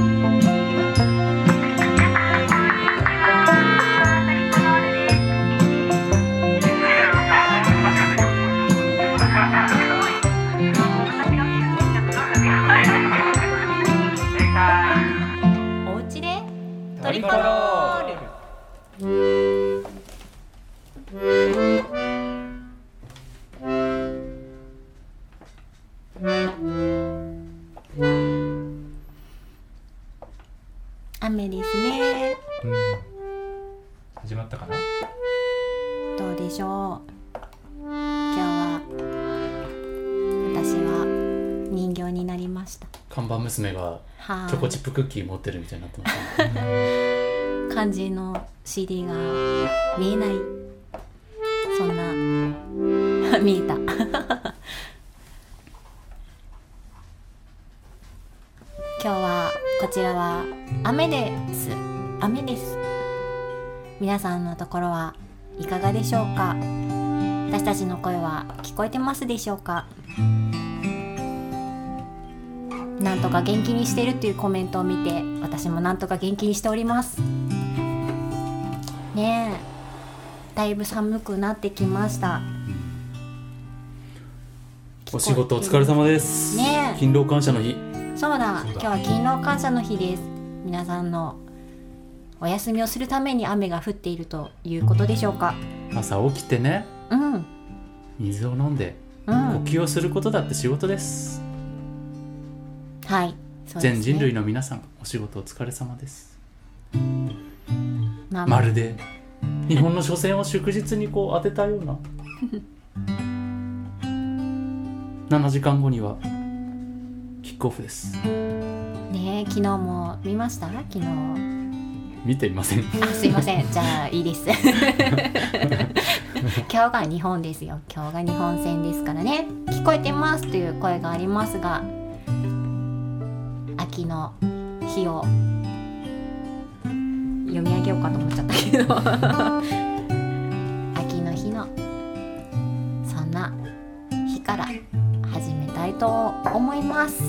おチップクッキー持ってるみたいになってますね。漢字の CD が見えない。そんな 見えた。今日はこちらは雨です雨です皆さんのところはいかがでしょうか？私たちの声は聞こえてますでしょうか？なんとか元気にしてるっていうコメントを見て私もなんとか元気にしております。ねえ。だいぶ寒くなってきました。お仕事お疲れ様です。ねえ。勤労感謝の日。そうだ。そうだ。今日は勤労感謝の日です。皆さんのお休みをするために雨が降っているということでしょうか。朝起きてね。うん。うん水を飲んで呼吸をすることだって仕事ですはいね。全人類の皆さんお仕事お疲れ様です。まあまるで日本の初戦を祝日にこう当てたような。7時間後にはキックオフです。ねえ昨日も見ました？昨日。見ていません。あすいません。じゃあいいです。今日が日本ですよ。今日が日本戦ですからね。聞こえてますという声がありますが秋の日を読み上げようかと思っちゃったけど。秋の日のそんな日から始めたいと思います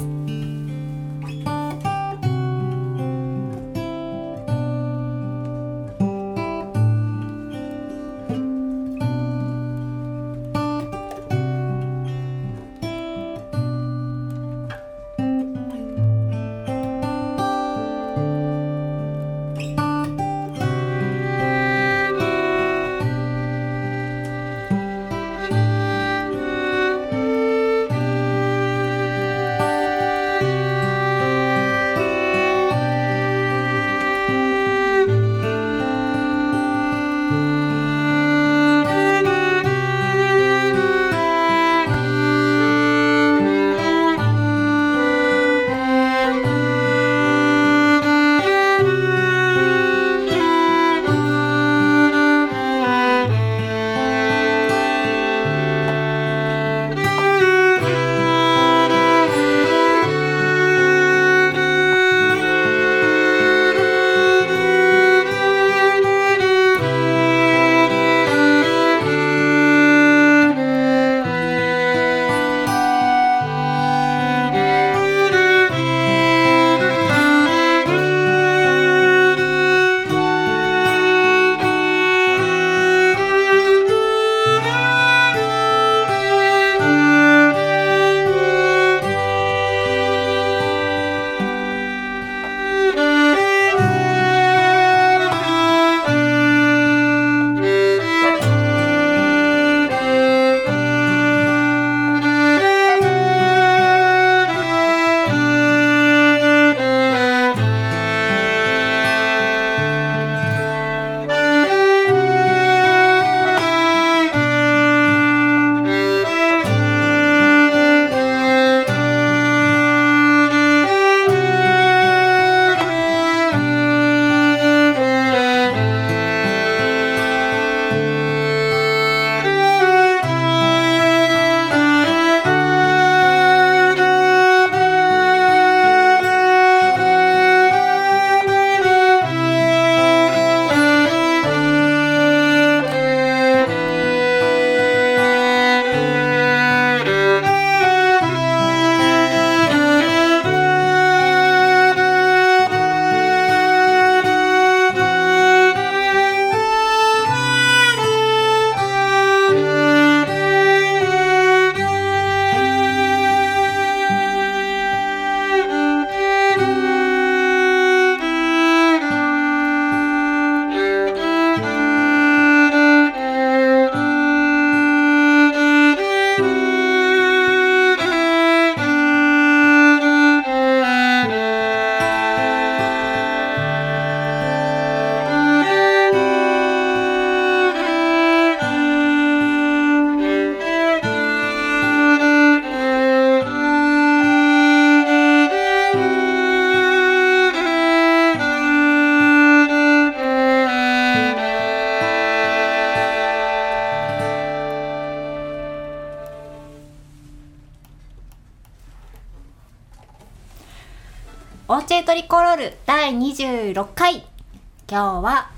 今日は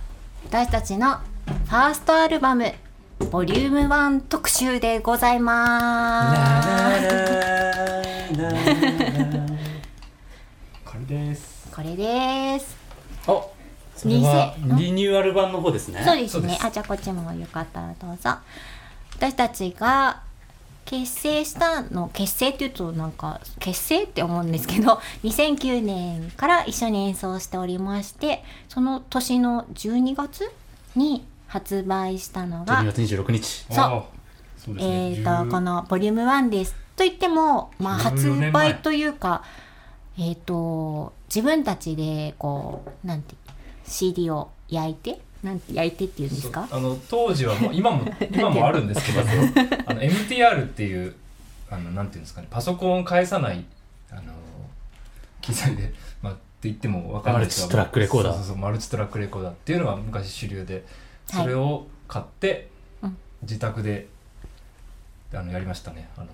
私たちのファーストアルバムボリューム1特集でございます。これです。これです。あそれは2000リニューアル版の方ですね。そうですね。あじゃあこっちもよかったらどうぞ。私たちが結成したの結成っていうとなんか結成って思うんですけど 2009年から一緒に演奏しておりましてその年の12月に発売したのが12月26日。そう。ね。えー、とこのボリューム1です。と言っても、まあ、14発売というかえっ、と自分たちでこうなんて CD を焼いてなんて焼いてっていうんですか？あの当時はもう 今も今もあるんですけどあの MTR っていうあのなんていうんですかねパソコンを返さないあの機材で、まあ、って言っても分かんないですマルチトラックレコーダー。そうそうそうマルチトラックレコーダーっていうのが昔主流ではい。それを買って、うん。自宅であのやりましたね。あの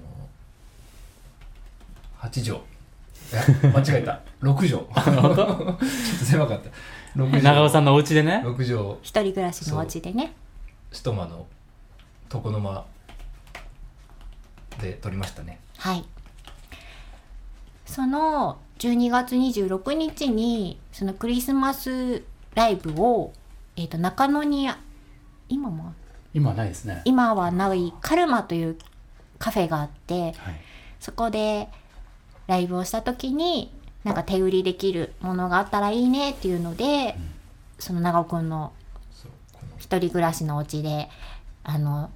8畳。間違えた。6畳。ちょっと狭かった。6畳長尾さんのお家でね。6畳一人暮らしのお家でね。ストマの床の間で撮りましたね。はい。その12月26日にそのクリスマスライブを、えー、と中野に今も今はないですね。今はないカルマというカフェがあってはい。そこでライブをした時になんか手売りできるものがあったらいいねっていうので、その長尾くんの一人暮らしのお家であの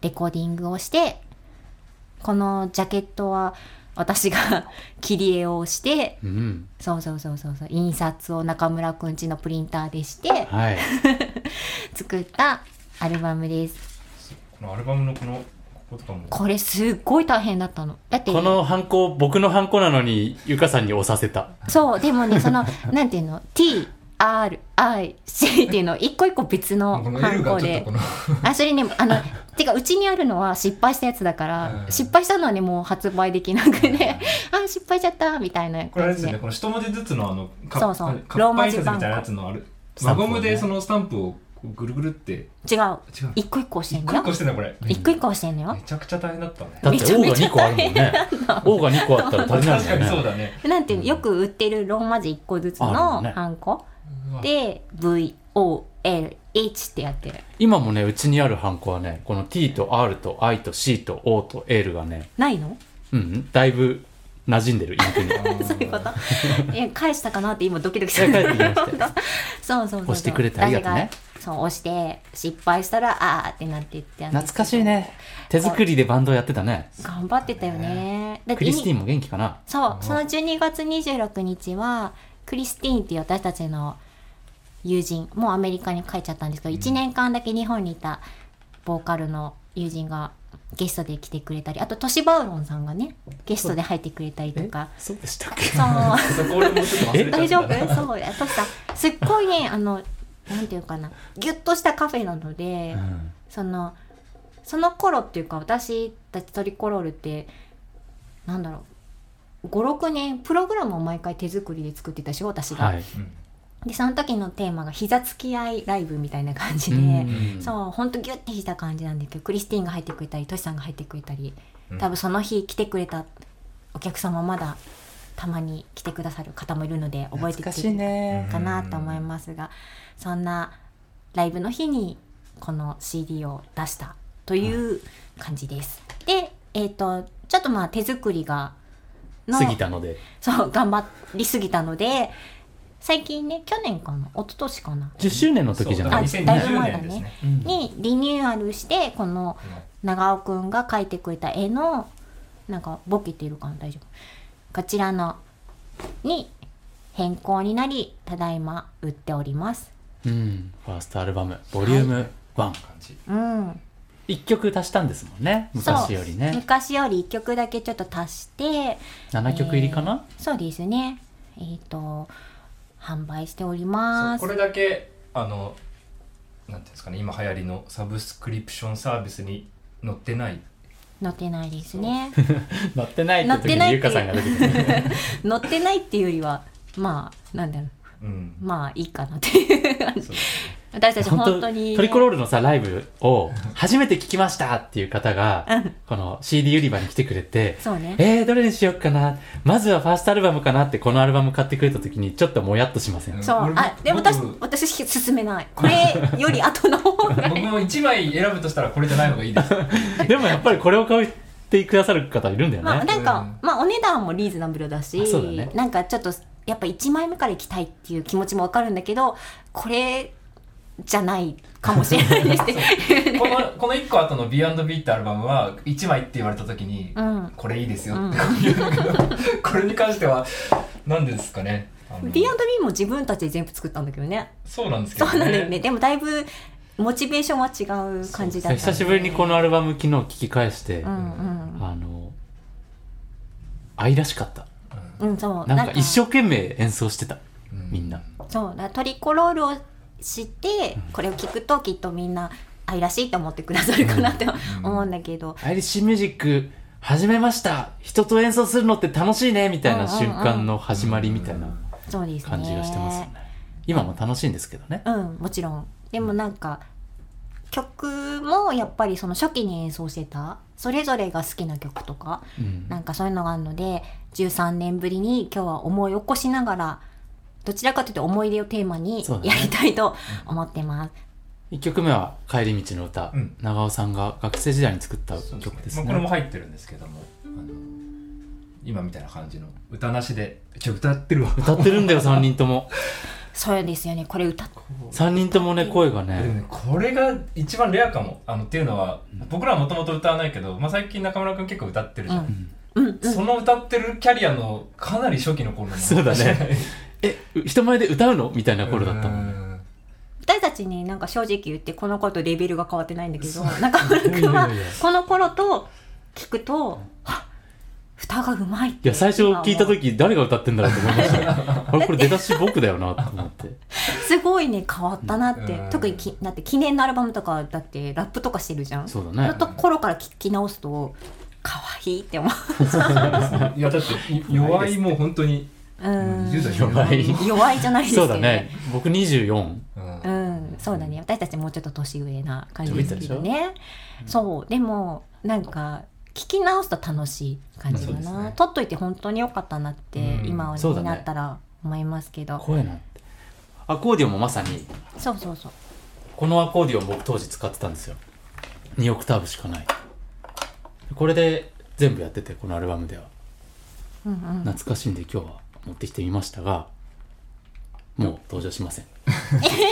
レコーディングをしてこのジャケットは私が 切り絵をしてうん。そうそうそうそうそう印刷を中村くんちのプリンターでしてはい。作ったアルバムです。このアルバムのこのこれすっごい大変だったの。だってこのハンコ僕のハンコなのにゆかさんに押させた。そうでもねその なんていうの？TRIC っていうの一個一個別のハンコで。あそれねあの てかうちにあるのは失敗したやつだから、うん。失敗したのはねもう発売できなくて。あ失敗しちゃったみたいなこれあれでですよねこの一文字ずつのあのかそうそう。ローマ字みたいなやつのある。輪ゴムでそのスタンプをぐるぐるって。違う。違う。一個一個押して一個一よ個してんだこれ。一個一個押してんのよ。めちゃくちゃ大変だったね。だってめちゃ O がめちゃ2個あるもんね。O が2個あったら足りない確かもんね。にそうだね。なんていうのよく売ってるローマ字一個ずつあのるね。ハンコ。うわ。で VOLH ってやってる。今もねうちにあるハンコはねこの T と R と I と C と O と L がねないの？うん。うんだいぶ馴染んでるインクに。そういうこと？え返したかなって今ドキドキす帰るってきました。そうそうそうそう。押してくれてありがとうねそう押して失敗したらあーってなっていって懐かしいね。手作りでバンドやってたね。頑張ってたよね。だってクリスティーンも元気かな？そうその12月26日はクリスティーンっていう私たちの友人もうアメリカに帰っちゃったんですけど、1年間だけ日本にいたボーカルの友人がゲストで来てくれたりあとトシバウロンさんがねゲストで入ってくれたりとか。そうでしたっけ？そう。大丈夫？そう。やトシさんすっごいねあのなんていうかな。ギュッとしたカフェなので、うん。そのその頃っていうか私たちトリコロールってなんだろう。56年プログラムを毎回手作りで作ってたでしょ私が、はい。うんでその時のテーマが膝つき合いライブみたいな感じで、うん。そうほんとギュッてした感じなんだけどクリスティーンが入ってくれたりトシさんが入ってくれたりうん。多分その日来てくれたお客様まだたまに来てくださる方もいるので覚えて懐かしいね。かなと思いますがそんなライブの日にこの CD を出したという感じです。でえっ、とちょっとまあ手作りがの過ぎたので。そう頑張りすぎたので最近ね去年かな一昨年かな。10周年の時じゃない？そうだいぶ2020前だね。ねうんにリニューアルしてこの長尾くんが描いてくれた絵のなんかボケてるかな大丈夫。こちらのに変更になりただいま売っておりますうん。ファーストアルバムボリューム1感じ。うん。一曲足したんですもんね。昔よりね。昔より1曲だけちょっと足して。7曲入りかな？そうですね。えっ、と販売しております。これだけあのなんていうんですかね今流行りのサブスクリプションサービスに載ってない。載ってないですね。乗 ってないって時乗ってないってにゆかさんが出てくる。載ってないっていうよりはまあなんだろう。うんまあいいかなっていう感じ。私たち本当本当に。ね、トリコロールのさライブを初めて聞きましたっていう方がうん。この CD 売り場に来てくれてそうね。えー、どれにしようかな。まずはファーストアルバムかなってこのアルバム買ってくれた時にちょっともやっとしません、う。ん。そうあでも私僕私勧めない。これより後の方が僕も1枚選ぶとしたらこれじゃない方がいいです。でもやっぱりこれを買ってくださる方いるんだよね、まあなんか、うん。まあお値段もリーズナブルだしね。なんかちょっとやっぱ1枚目から行きたいっていう気持ちもわかるんだけどこれじゃないかもしれないです。ね このこの1個後の B&B ってアルバムは1枚って言われた時に、うん。これいいですよって。言うん。だけど、これに関しては何ですかね？B&B も自分たちで全部作ったんだけどね。そうなんですけどそうなんだよね。でもだいぶモチベーションは違う感じだった久しぶりにこのアルバム昨日聞き返して、うんうん。あの愛らしかったうんそう。なんか一生懸命演奏してた。うん。みんな。そう。だからトリコロールを知ってこれを聞くときっとみんな愛らしいと思ってくださるかなって思うんだけど、アイリッシュミュージック始めました。人と演奏するのって楽しいね。みたいな瞬間の始まりみたいなそうですね。感じがしてますよね。今も楽しいんですけどね。うんもちろん。でもなんか曲もやっぱりその初期に演奏してたそれぞれが好きな曲とかうん。なんかそういうのがあるので13年ぶりに今日は思い起こしながらどちらかというと思い出をテーマにやりたいと思ってます。1曲目は「帰り道の歌」うん。長尾さんが学生時代に作ったそう曲ですまあ、これもね入ってるんですけどもあの今みたいな感じの歌なしでちょ歌ってるわ。歌ってるんだよ 3人とも。そうですよね。これ歌っ3人ともね声がでもねねこれが一番レアかも。あのっていうのは僕らはもともと歌わないけど、まあ、最近中村君結構歌ってるじゃん、うんうんうん。その歌ってるキャリアのかなり初期の頃の。そうだね。え人前で歌うのみたいな頃だったもんねん。私たちになんか正直言ってこの頃とレベルが変わってないんだけど中村君はこの頃と聞くとあ歌がうまいって。いや最初聞いた時誰が歌ってんだろうと思いましたよ。あれこれ出だし僕だよなと思って。すごいね変わったなって、うん。特にきだって記念のアルバムとかだってラップとかしてるじゃん。そうだね。のところから聞き直すと可愛いって思う。いやだってい弱いもう本当にうん10代弱い。弱いじゃないですけど。そうだね。僕24うん。うん、そうだね。私たちもうちょっと年上な感じですけどね。そうでもなんか聞き直すと楽しい感じだな、ね。撮っといて本当に良かったなって、うん。今そうだね。になったら思いますけど。声なんて。アコーディオンもまさにそうそうそう。このアコーディオン僕当時使ってたんですよ。2オクターブしかないこれで全部やっててこのアルバムでは。うんうん。懐かしいんで今日は持ってきてみましたがもう登場しません。い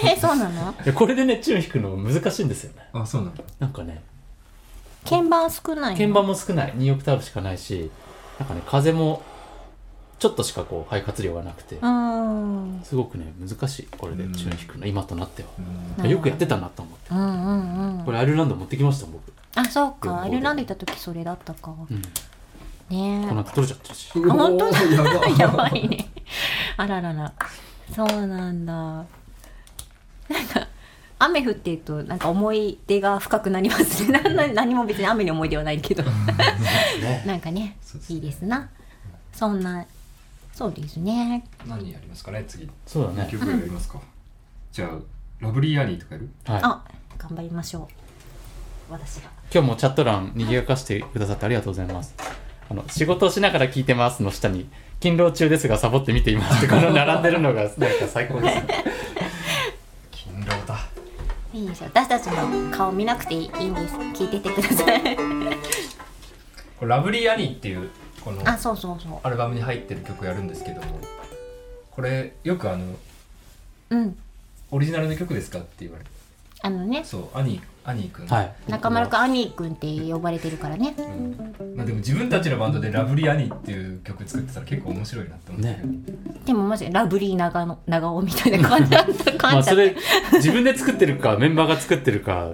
えそうなの？やこれでねチューン弾くの難しいんですよね。あそうなんだなんかね鍵盤少ないの？鍵盤も少ない。2オクターブしかないしなんかね風もちょっとしかこう肺活量がなくてうんすごくね難しい。これでチューン弾くの今となっては。うん。よくやってたなと思って。うんうんうん。これアイルランド持ってきました僕、あそうか。アイルランド行った時それだったか。うん、ねこの後取れちゃってるし。あ本当だ。やば。やばいね。あららら。そうなんだ。なんか雨降ってるとなんか思い出が深くなりますね。なな何も別に雨に思い出はないけど。ね。なんかねいいですな。そんなそうですね。何やりますかね次。そうだね。何曲やりますか。じゃあラブリーアニーとかやる？はい。あ頑張りましょう。私が今日もチャット欄賑やかしてくださってありがとうございます。あの仕事をしながら聞いてますの下に勤労中ですがサボって見ていますってこの並んでるのがなんか最高ですね。勤労だ。いいですよ私たちの顔見なくていいんです。聞いててください。ラブリーアニーっていうこのあそうそうそう。アルバムに入ってる曲やるんですけどもこれよくあのうん。オリジナルの曲ですかって言われるあのね。そうアニーアニーくん。はい。中丸くんアニーくんって呼ばれてるからね。うん。まあ、でも自分たちのバンドで「ラブリーアニー」っていう曲作ってたら結構面白いなって思って、ね。でもマジでラブリー長野長尾みたいな感じだった。ま感じれ自分で作ってるかメンバーが作ってるか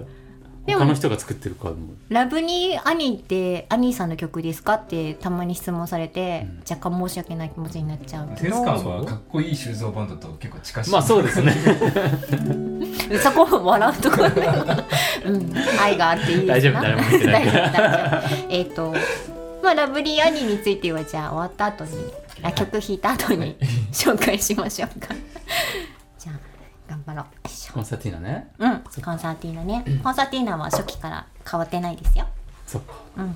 他の人が作ってるかも。ラブニーアニーってアニーさんの曲ですかってたまに質問されて、うん。若干申し訳ない気持ちになっちゃうけセンスど感はかっこいい修造バンドと結構近しい。まあそうですね。そこを笑うところうん。愛があっていいですな。大丈夫誰も見てないから。えっとまあラブリーアニーについてはじゃあ終わった後にあ曲弾いた後に 紹介しましょうか頑張ろう。コンサーティーナね。うんコンサーティーナね。コンサーティーナは初期から変わってないですよ。そっか。うん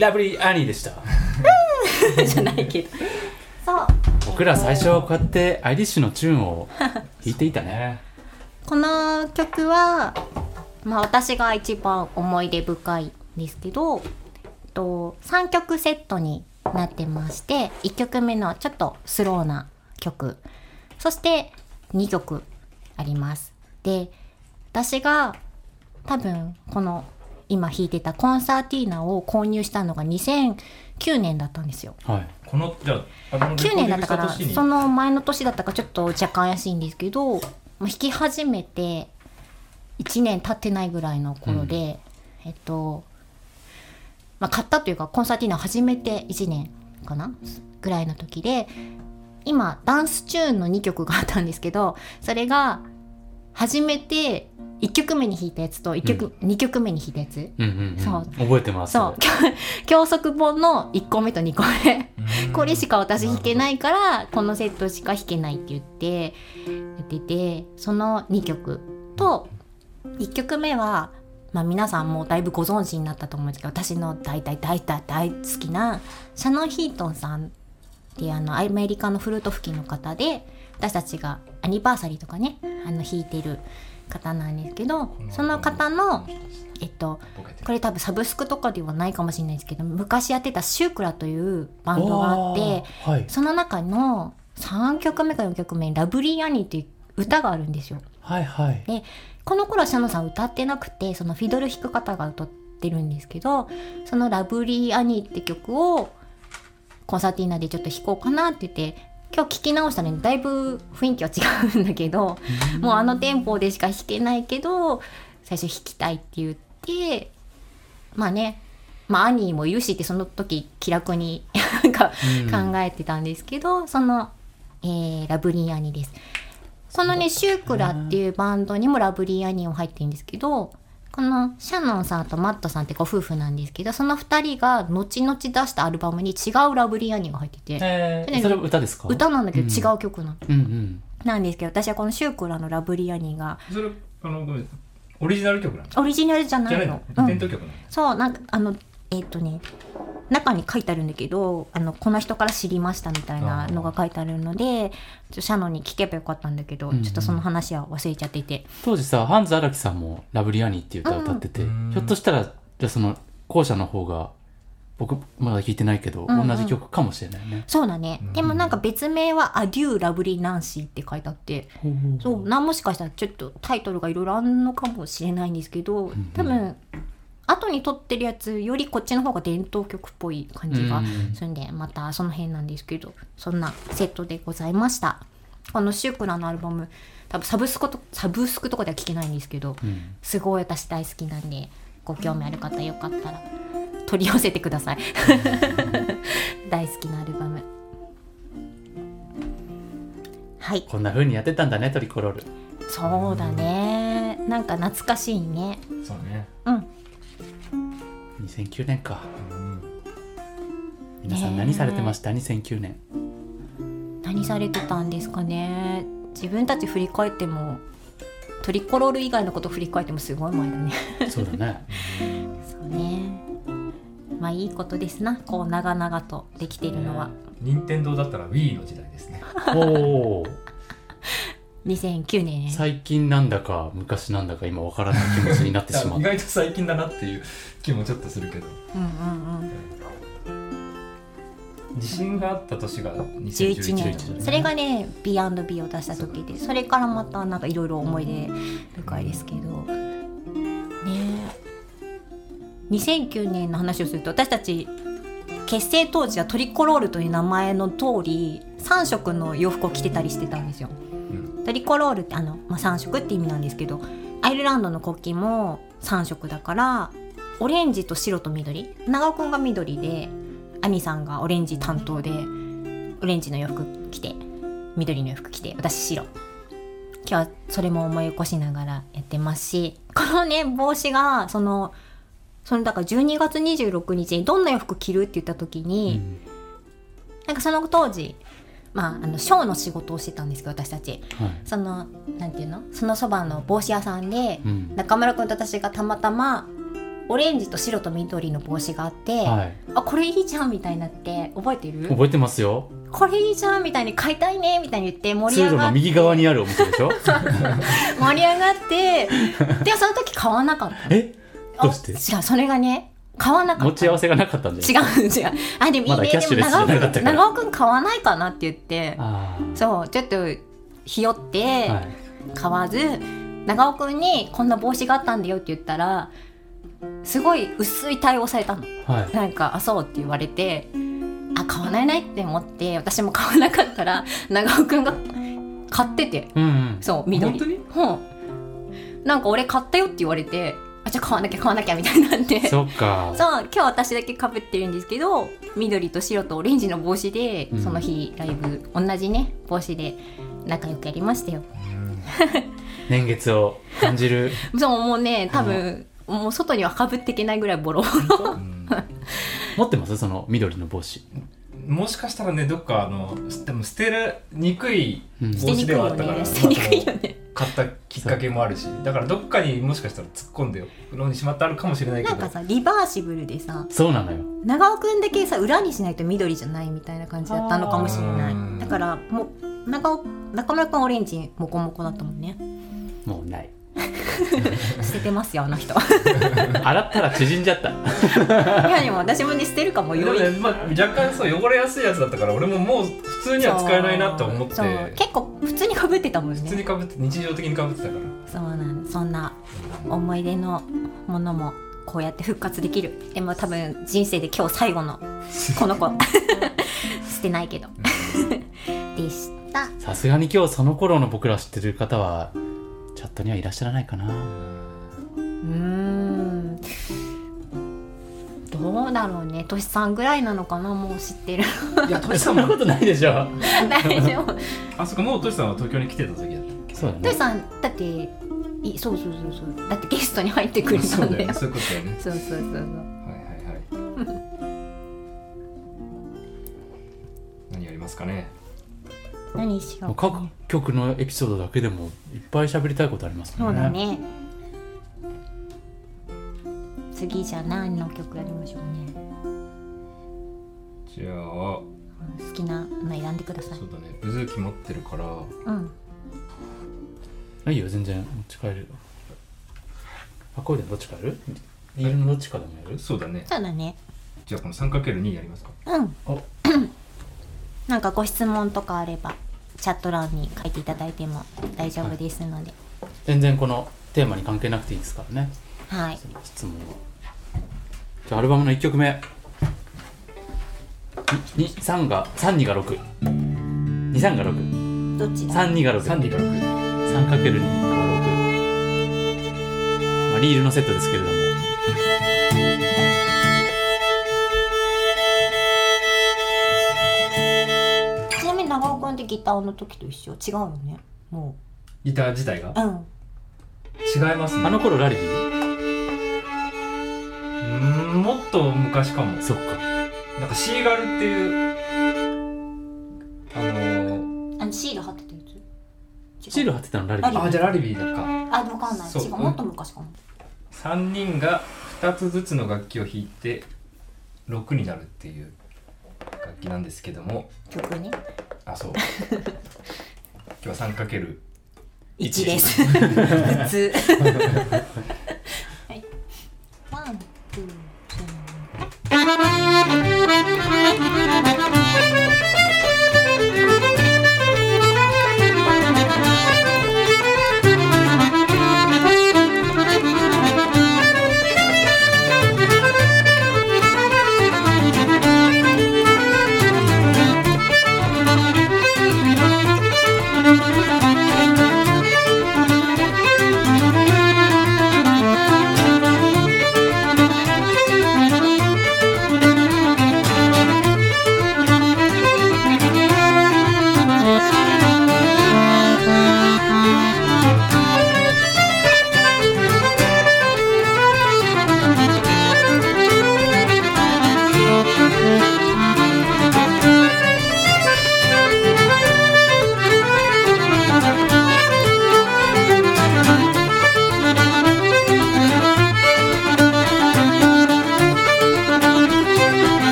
ラブリーアニーでした。じゃないけど。そう。僕ら最初こうやってアイリッシュのチューンを弾いていたね。この曲はまあ私が一番思い出深いんですけど、えっと、3曲セットになってまして1曲目のちょっとスローな曲そして2曲あります。で私が多分この今弾いてたコンサーティーナを購入したのが2009年だったんですよ。はい。このじゃああの9年だったからその前の年だったからちょっと若干怪しいんですけど弾き始めて1年経ってないぐらいの頃で、えっと、まあ、買ったというかコンサーティーナを始めて1年かなぐらいの時で今ダンスチューンの2曲があったんですけどそれが初めて1曲目に弾いたやつと1曲、2曲目に弾いたやつ。うんうん、うん、そう。覚えてます。そう。教則本の1個目と2個目。うん。これしか私弾けないからこのセットしか弾けないって言ってやっててその2曲と1曲目は、まあ、皆さんもうだいぶご存知になったと思うんですけど私の大大大大大好きなシャノン・ヒートンさんっていうあのアメリカのフルート吹きの方で私たちがアニバーサリーとかねあの弾いてる方なんですけどその方のえっとこれ多分サブスクとかではないかもしれないですけど昔やってたシュークラというバンドがあってはい。その中の3曲目か4曲目に「ラブリー・アニー」っていう歌があるんですよ。はいはい。でこの頃はシャノさん歌ってなくてそのフィドル弾く方が歌ってるんですけどその「ラブリー・アニー」って曲をコンサーティーナでちょっと弾こうかなって言って今日聴き直したらね。だいぶ雰囲気は違うんだけどもうあのテンポでしか弾けないけど最初弾きたいって言ってまあねまあアニーもいるしってその時気楽になんかうん。考えてたんですけど、その、えーラブリーアニです。このね、シュークラっていうバンドにもラブリーアニオ入ってるんですけど、このシャノンさんとマットさんってご夫婦なんですけど、その二人が後々出したアルバムに違うラブリーアニが入ってて、えー、それ歌ですか？歌なんだけどうん違う曲なの、うんうん。なんですけど、私はこのシュークラのラブリーアニが。それあのごめんオリジナル曲なの？オリジナルじゃなじゃないいの？の。うん伝統曲なの？そう、なんか、あの、えっ、とね、中に書いてあるんだけど、あの、この人から知りましたみたいなのが書いてあるので、シャノンに聞けばよかったんだけど、うんうん。ちょっとその話は忘れちゃってて。当時さハンズ荒木さんも「ラブリアニー」っていう歌を歌ってて、うん。ひょっとしたらじゃあその後者の方が僕まだ聞いてないけど、うんうん。同じ曲かもしれないね。そうだね。うん。でもなんか別名は、アデュー・ラブリー・ナンシーって書いてあって、そう、なんもしかしたらちょっとタイトルがいろいろあるのかもしれないんですけど、ん。多分、後に撮ってるやつよりこっちの方が伝統曲っぽい感じがうんするんで、またその辺なんですけど、そんなセットでございました。このシュークラのアルバム、多分サブスクとサブスクとかでは聴けないんですけど、うんすごい私大好きなんで、ご興味ある方よかったら取り寄せてください。大好きなアルバム。はい。こんな風にやってたんだねトリコロールそうだね。なんか懐かしいね。そうねうん。2009年かうん皆さん何されてました、2009年何されてたんですかね？自分たち振り返っても、トリコロール以外のこと振り返ってもすごい前だね。そうだね そうね。まあいいことですな。こう長々とできているのは。任天堂だったら Wii の時代ですねおお2009年。最近なんだか昔なんだか今わからない気持ちになってしま 意う外と最近だなっていう気もちょっとするけど。うんうんうん。地震があった年が11 2011年。年。それがね B&B を出した時でそれからまたなんかいろいろ思い出深いですけど。ね。え2009年の話をすると私たち結成当時はトリコロールという名前の通り3色の洋服を着てたりしてたんですよ。うん。トリコロールってあの、まあ、3色って意味なんですけどアイルランドの国旗も3色だからオレンジと白と緑。長尾くんが緑で兄さんがオレンジ担当でオレンジの洋服着て緑の洋服着て私白。今日はそれも思い起こしながらやってますしこのね帽子がそのそのだから12月26日にどんな洋服着るって言った時に、なんかその当時まああのショーの仕事をしてたんですけど私たち。はい。そのなんていうの？そのそばの帽子屋さんでうん。中村君と私がたまたまオレンジと白と緑の帽子があって、はい。あこれいいじゃんみたいになって覚えてる？覚えてますよ。これいいじゃんみたいに買いたいねみたいに言って盛り上がっの右側にあるお店でしょ？盛り上がってでその時買わなかったえ？どうして？あ違うそれがね買わなかった持ち合わせがなかったんじゃない違う違う。あでもいいねまだキャッシュレスじゃなかったから。長尾くん買わないかなって言ってあそうちょっとひよって、あはい。買わず長尾くんにこんな帽子があったんだよって言ったらすごい薄い対応されたの。はい。なんか「あそう」って言われてあ買わないないって思って私も買わなかったら長尾くんが買ってて。うんうん。そう緑。本うん。なんか俺買ったよって言われてあじゃあ買わなきゃ買わなきゃみたいになって。そっか。そう今日私だけかぶってるんですけど緑と白とオレンジの帽子で、うん。その日ライブ同じね帽子で仲良くやりましたよ。年月を感じる。そうもうね多分もう外にはかぶっていけないぐらいボロボロ。うん。持ってます？その緑の帽子。もしかしたらねどっかあのでも捨てるにくいうん捨てにくいよ帽子ではあったから、ね 捨てにくいよね。買ったきっかけもあるし。だからどっかにもしかしたら突っ込んでおくのにしまってあるかもしれないけど。なんかさリバーシブルでさそうなのよ。長尾くんだけさ裏にしないと緑じゃないみたいな感じだったのかもしれない。だからもう長尾中村くんオレンジモコモコだったもんね。もうない 捨ててますよあの人。洗ったら縮んじゃった。いやでも私もね捨てるかもでよいもねまあ、若干そう汚れやすいやつだったから俺ももう普通には使えないなと思って。結構普通にかぶってたもんね。普通にかぶって日常的にかぶってたから。そうなんそんな思い出のものもこうやって復活できる。でも多分人生で今日最後のこの子捨てないけど。でした。さすがに今日その頃の僕ら知ってる方はチャットにはいらっしゃらないかな。うーん。どうだろうね。としさんぐらいなのかな。もう知ってる。いやトシそんなことないでしょ。大丈夫あそっかもうトシさんは東京に来てた時だっそうだね。としさんだっていそうそうそうそう。だってゲストに入ってくれたそうんだだよよねそういうことだよね。そうそうそうそう。はいはいはい。何やりますかね何しよもう各うかね曲のエピソードだけでもいっぱい喋りたいことありますそうもんねだね。次じゃあ何の曲やりましょうね。じゃあ好きなの選んでください。そうだね。ブズーキ持ってるから。うん。いいよ全然。持ち帰るよあこれでどっちかやる？リールのどっちかでもやる？そうだね。そうだねじゃあこの 3×2 やりますか。うん。お。なんかご質問とかあればチャット欄に書いていただいても大丈夫ですので。全然このテーマに関係なくていいですからね。はい、質問は。じゃあアルバムの1曲目。3が32が623が6どっちだ？32が6 3が6 3×2 が6、まあ、リールのセットですけれどもギターの時と一緒。違うよね。もギター自体が？ううん。違いますね。あの頃ラリビー？うーんもっと昔かも。そっか。なんかシーガルっていうあのあのシール貼ってたやつ？シール貼ってたのラリビー。あじゃあラリビーだか。あわかんない。そう違う。もっと昔かも。3人が2つずつの楽器を弾いて6になるっていう楽器なんですけども。曲ねあそう。今日は 3× 1です。普通。はい。ワンツースリー「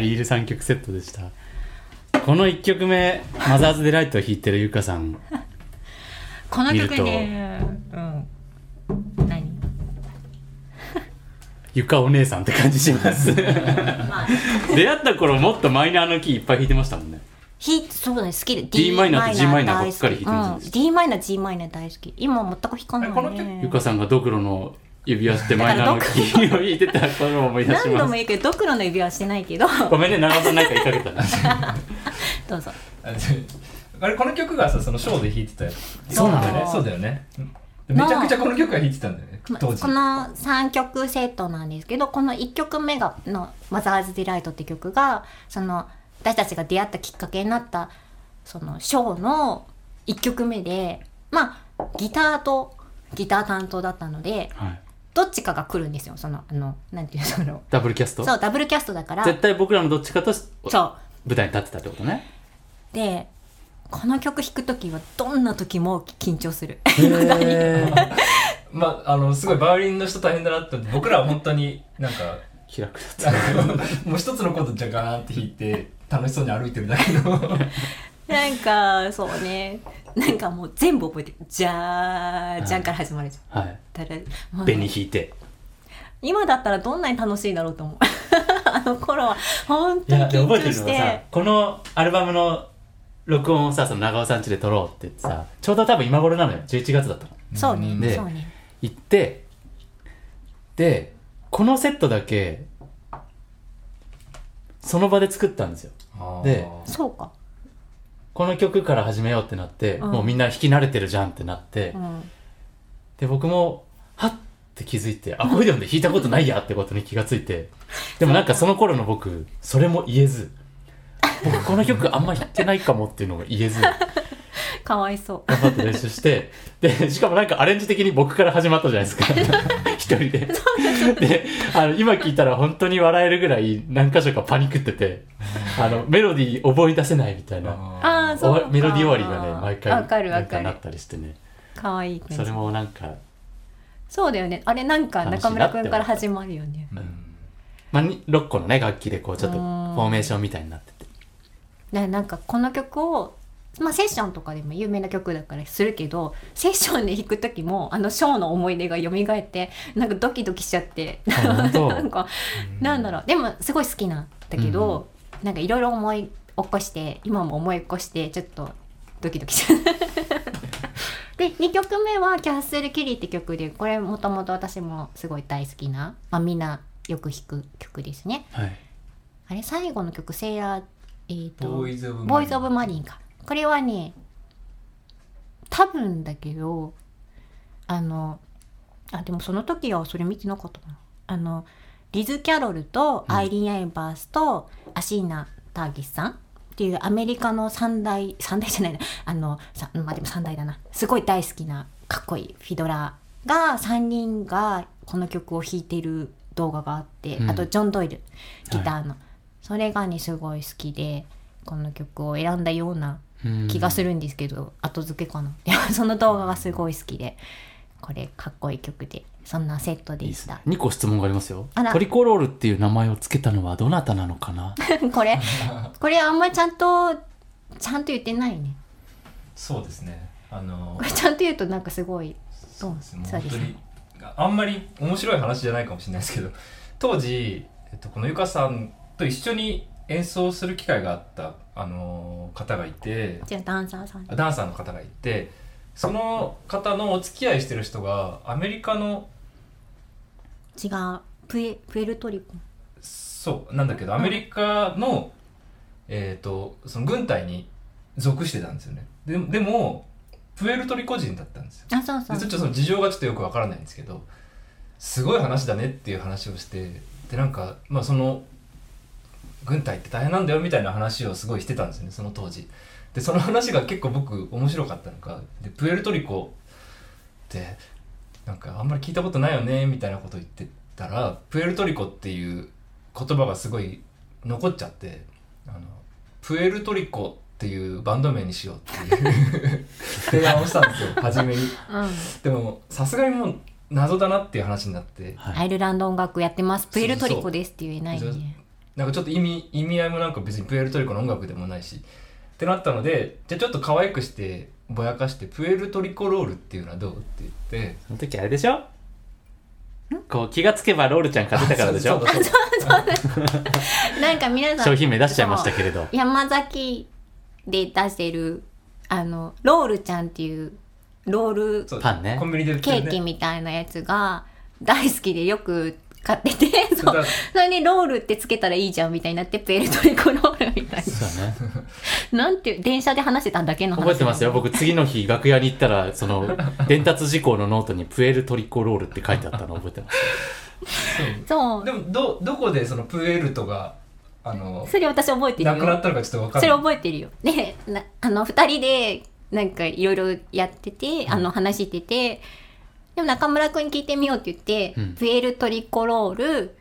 リール3曲セットでした。この1曲目「マザーズ・デライト」を弾いてるゆかさん。この曲ねうん。何？ゆかお姉さんって感じします。出まあ会った頃もっとマイナーのキーいっぱい弾いてましたもんね。ひそうだね。好きで。D マイナーと G マイナーばっかり弾いて大ませんでした好きうん。D マイナー G マイナー大好き。今全く弾かないえこの曲ねゆかさんがドクロの指輪してマイナーのキーを弾いてた頃を思い出し何度ますも言うけどドクロの指輪はしてないけど。ごめんね長尾さんなんか言いかけたねどうぞ。あれこの曲がさそのショーで弾いてたやつ。そうなんだねね。そうだよね。うんめちゃくちゃこの曲が弾いてたんだよねま当時。この3曲セットなんですけどこの1曲目がの「Mother's Delight」って曲がその私たちが出会ったきっかけになったそのショーの1曲目でまあギターとギター担当だったのではいどっちかが来るんですよそのあのなんていうのその。ダブルキャスト？そうダブルキャストだから。絶対僕らのどっちかとそう。舞台に立ってたってことね。でこの曲弾く時はどんな時も緊張する。まああのすごいバイオリンの人大変だなって僕らは本当になんか気楽だっあのもう一つのコードじゃガーンって弾いて楽しそうに歩いてるだけの なんかそうね。なんかもう全部覚えてるじゃーじゃんから始まるじゃん。たはい。ただもう紅弾いて。今だったらどんなに楽しいだろうと思う。あの頃は本い当に緊やで覚えてるのがさてこのアルバムの録音をさその長尾さん家で撮ろうって言ってさちょうど多分今頃なのよ。11月だったの。そうね、でそうね。行ってでこのセットだけその場で作ったんですよ。でそうか、この曲から始めようってなって、うん。もうみんな弾き慣れてるじゃんってなって、うん、で僕もはっって気づいてアコーディオンで弾いたことないやってことに気がついてでもなんかその頃の僕それも言えず僕この曲あんま弾いてないかもっていうのが言えず かわいそう。頑張って練習して。でしかもなんかアレンジ的に僕から始まったじゃないですか。一人で。であの今聞いたら本当に笑えるぐらい何箇所かパニックっててあのメロディー覚え出せないみたいな。ああそう。メロディー終わりがね毎回わかるわかる。なんかなったりしてね。かわいいそれもなんか、そうだよね。あれなんか中村くんから始まるよね。まあ、に6個のね楽器でこうちょっとフうん。ォーメーションみたいになってて。でなんかこの曲をまあセッションとかでも有名な曲だからするけどセッションで弾く時もあのショーの思い出が蘇ってなんかドキドキしちゃって。なんかなんだろう。でもすごい好きなんだけど、なんかいろいろ思い起こして今も思い起こしてちょっとドキドキしちゃう。で2曲目は「キャッスル・キリ」って曲でこれもともと私もすごい大好きな、まあ、みんなよく弾く曲ですね。はい。あれ最後の曲「セーラー」えーとボーイズ・オブ・マリンか。これはね、多分だけど、あの、あ、でもその時はそれ見てなかったかな。あの、リズ・キャロルとアイリーン・エイバースとアシーナ・ターギスさんっていうアメリカの三大、三大じゃないな、あの、さまあでも三大だな。すごい大好きなかっこいいフィドラーが3人がこの曲を弾いてる動画があって、うんあとジョン・ドイル、ギターの。それがねすごい好きでこの曲を選んだような気がするるんですけど、後付けかな。でもその動画がすごい好きでこれかっこいい曲でそんなセットいいでした。ですね。2個質問がありますよ。トリコロールっていう名前を付けたのはどなたなのかな？これ。これあんまりちゃんとちゃんと言ってないね。そうですね。あのこれちゃんと言うとなんかすごいそうですね。もうそうですね。本当にあんまり面白い話じゃないかもしれないですけど当時、えっと、このゆかさんと一緒に演奏する機会があった、あの方がいてじゃあダンサーさん。ダンサーの方がいてその方のお付き合いしてる人がアメリカの違うプエプエルトリコ？そうなんだけどアメリカの、えっ、とその軍隊に属してたんですよね。ででもプエルトリコ人だったんですよ。あそうそう。でちょっとその事情がちょっとよくわからないんですけどすごい話だねっていう話をしてでなんかまあその軍隊って大変なんだよみたいな話をすごいしてたんですよねその当時。でその話が結構僕面白かったのか。でプエルトリコってなんかあんまり聞いたことないよねみたいなこと言ってたらプエルトリコっていう言葉がすごい残っちゃってあのプエルトリコっていうバンド名にしようっていう 提案をしたんですよ初めに。うん。でもさすがにもう謎だなっていう話になって。はい。アイルランド音楽やってます。プエルトリコですって言えないねなんかちょっと意味意味合いもなんか別にプエルトリコの音楽でもないし。ってなったのでじゃあちょっと可愛くしてぼやかしてプエルトリコロールっていうのはどうって言って。その時あれでしょ？こう気がつけばロールちゃん勝てたからでしょ？そうそうそう。なんか皆さん商品名出しちゃいましたけれど。山崎で出してるあのロールちゃんっていうロールパンね。コンビニで売ってるね。ケーキみたいなやつが大好きでよく買ってて そう。だそれにロールってつけたらいいじゃんみたいになってプエルトリコロールみたいそうだね。ななんて電車で話してたんだけの話。覚えてますよ。僕次の日楽屋に行ったらその伝達事項のノートにプエルトリコロールって書いてあったの覚えてます。そう。でもどどこでそのプエルトがあのそれ私覚えてるよ。なくなったのかちょっと分かそれんない。覚えてるよ。でなあの二人でなんかいろいろやっててあの話しててでも中村くんに聞いてみようって言って、うん。プエルトリコロール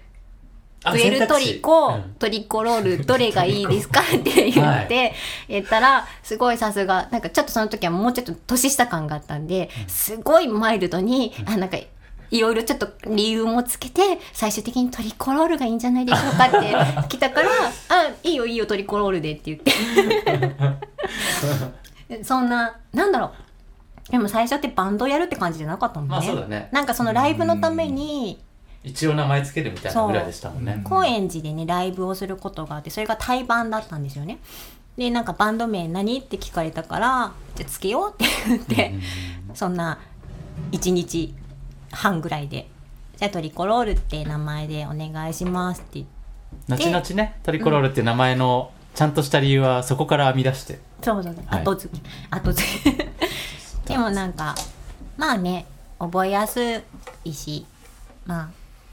あプエルトリコ、選択肢。トリコロールどれがいいですかって言って、はい。言ったらすごいさすがなんかちょっとその時はもうちょっと年下感があったんで、すごいマイルドに、あなんかいろいろちょっと理由もつけて最終的にトリコロールがいいんじゃないでしょうかって 来たから「あいいよいいよトリコロールで」って言って。そんななんだろうでも最初ってバンドやるって感じじゃなかったもんね,、まあそうだね。なんかそのライブのために一応名前つけるみたいなぐらいでしたもんね。高円寺でねライブをすることがあってそれが対バンだったんですよね。でなんかバンド名何って聞かれたからじゃあつけようって言って、そんな1日半ぐらいでじゃあトリコロールって名前でお願いしますって言って。後々ねトリコロールって名前のちゃんとした理由はそこから編み出して。そうそうそう。はい。後付け後付けでもなんかまあね覚えやすいしまあ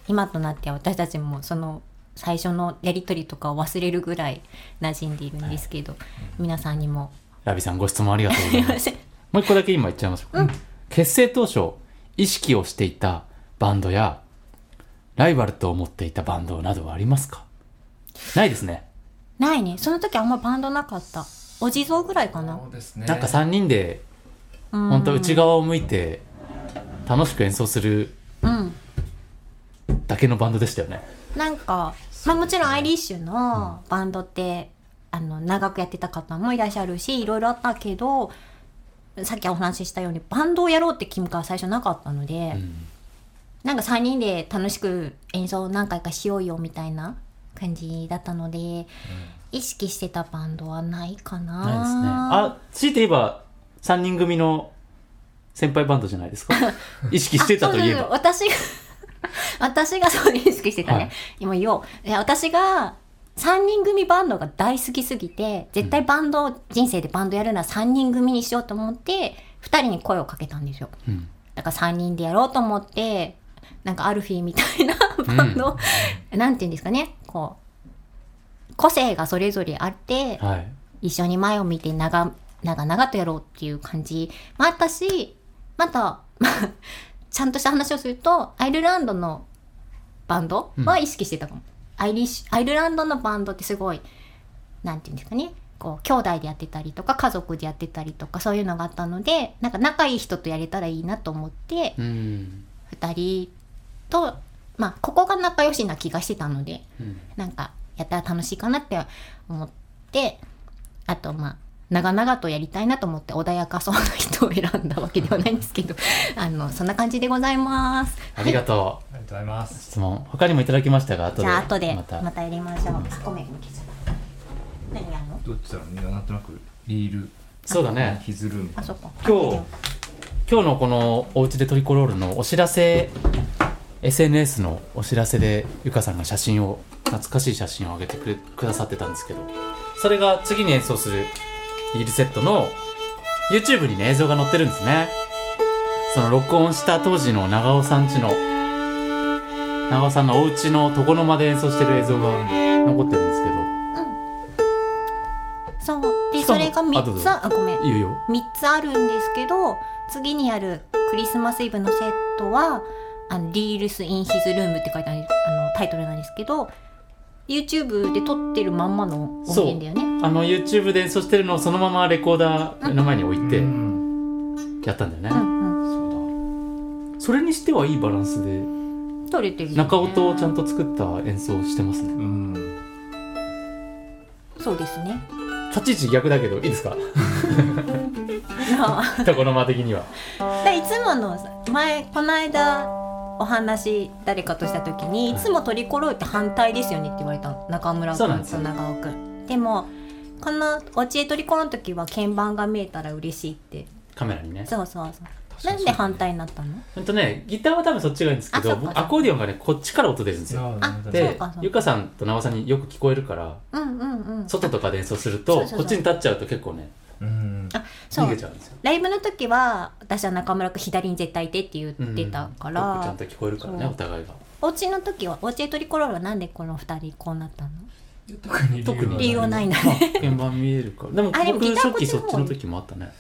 今となっては私たちもその最初のやり取りとかを忘れるぐらい馴染んでいるんですけど、皆さんにも。ラビさんご質問ありがとうございます。もう一個だけ今言っちゃいましょう、結成当初意識をしていたバンドやライバルと思っていたバンドなどはありますか？ないですね。ないね。その時あんまバンドなかった。お地蔵ぐらいかな。そうですね。なんか3人でうん本当内側を向いて楽しく演奏するうん。だけのバンドでしたよね。なんか、まあ、もちろんアイリッシュのバンドって、あの長くやってた方もいらっしゃるしいろいろあったけどさっきお話ししたようにバンドをやろうって気は最初なかったので、うん。なんか3人で楽しく演奏何回かしようよみたいな感じだったので、意識してたバンドはないかな。ないですね。あ強いて言えば3人組の先輩バンドじゃないですか？意識してたといえば。私が 私がそう意識してたね、はい。今言おう。いや私が3人組バンドが大好きすぎて絶対バンド、人生でバンドやるなら3人組にしようと思って2人に声をかけたんですよ。うん。だから3人でやろうと思ってなんかアルフィーみたいな バンド、なんていうんですかね。こう個性がそれぞれあって、はい。一緒に前を見て長長々とやろうっていう感じもあったしまた、まあ、ちゃんとした話をするとアイルランドのバンドは意識してたかも、アイリッシュアイルランドのバンドってすごいなんていうんですかね。こう兄弟でやってたりとか家族でやってたりとかそういうのがあったのでなんか仲いい人とやれたらいいなと思ってうん。2人とまあここが仲良しな気がしてたのでうん。なんかやったら楽しいかなって思ってあとまあ長々とやりたいなと思って穏やかそうな人を選んだわけではないんですけど あのそんな感じでございます。ありがとう。ありがとうございます。質問他にもいただきましたが後でじゃあ後でまた。またやりましょう。ごめん消す何やるの？どっちだろう？ねなんとなくリール。そうだね。ヒズルみたいな。今日今日のこのおうちでトリコロールのお知らせ SNS のお知らせでゆかさんが写真を懐かしい写真を上げてくれくださってたんですけどそれが次に演奏するリールセットの YouTube にね映像が載ってるんですね。その録音した当時の長尾さんちの長尾さんのお家の床の間で演奏してる映像が残ってるんですけそうでしかもそれがあどうぞ。三つああごめん。どいいよ。3つあるんですけど次にやるクリスマスイブのセットは「あのリールス・イン・ヒズ・ルーム」って書いてあるあのタイトルなんですけど YouTube で撮ってるまんまの音源だよねあの YouTube で演奏してるのをそのままレコーダーの前に置いてうん。やったんだよね、うんうん。それにしてはいいバランスで取れてるよね。中音をちゃんと作った演奏をしてますね。うん。そうですね。立ち位置逆だけどいいですか？な あ。床の間的には。でいつものさ前この間お話誰かとした時に、い、つもトリコロールって反対ですよねって言われたの。中村君とそうなんですよ。長尾君。でもこの「おちえトリコロ」の時は鍵盤が見えたら嬉しいって。カメラにね。そうそうそう。なんで反対になったの？ほんとねギターは多分そっちがいいんですけど僕アコーディオンがねこっちから音出るんですよ。あそうでゆかさんとなおさんによく聞こえるからうんうんうん。外とかで演奏するとこっちに立っちゃうと結構ねうん。そう逃げちゃうんですよ。ライブの時は私は中村君左に絶対いてって言ってたかよら、くちゃんと聞こえるからねお互いが。お家の時はお家トリコロールはなんでこの二人こうなったの？特に特に理由はないんだあ鍵盤見えるか。らでも僕初期そっちこっちの時もあったね。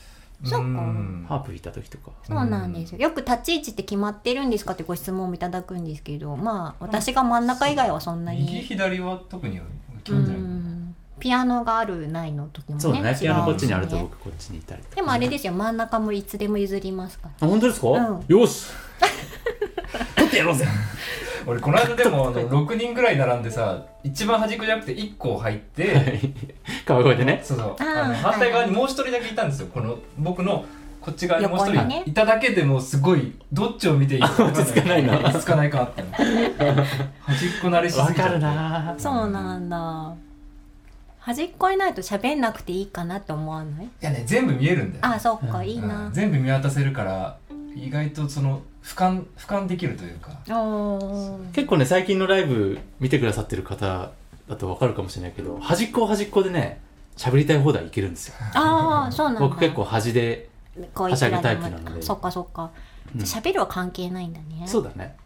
そっか。うん。ハープ弾いた時とか。そうなんですよ。よく立ち位置って決まってるんですかってご質問をいただくんですけどまあ私が真ん中以外はそんな右に左は特に決うまってないん。ピアノがあるないの時もねそうだね。ピアノこっちにあると僕こっちにいたりでもあれですよ。真ん中もいつでも譲りますから。あ本当ですか、うん。よし。取ってやろうぜ 俺この間でも あの6人ぐらい並んでさ一番端っこじゃなくて1個入って川越でね。そうそう。あー。あの反対側にもう一人だけいたんですよ。この僕のこっち側にもう一人。横にねいただけでもうすごいどっちを見ていいか分かん落ち着かないな。落ち着かないかって。端っこ慣れしすぎちゃって。わかるな。そうなんだ。端っこいないと喋んなくていいかなって思わない？いやね全部見えるんだよ。あそっかうんいいな。うん。全部見渡せるから意外とその俯瞰俯瞰できるというか。結構ね最近のライブ見てくださってる方だとわかるかもしれないけど端っこ端っこでね喋りたい放題いけるんですよ。ああそうなんだ。僕結構端ではしゃぐタイプなので。そっかそっか。うん。るは関係ないんだね。そうだね。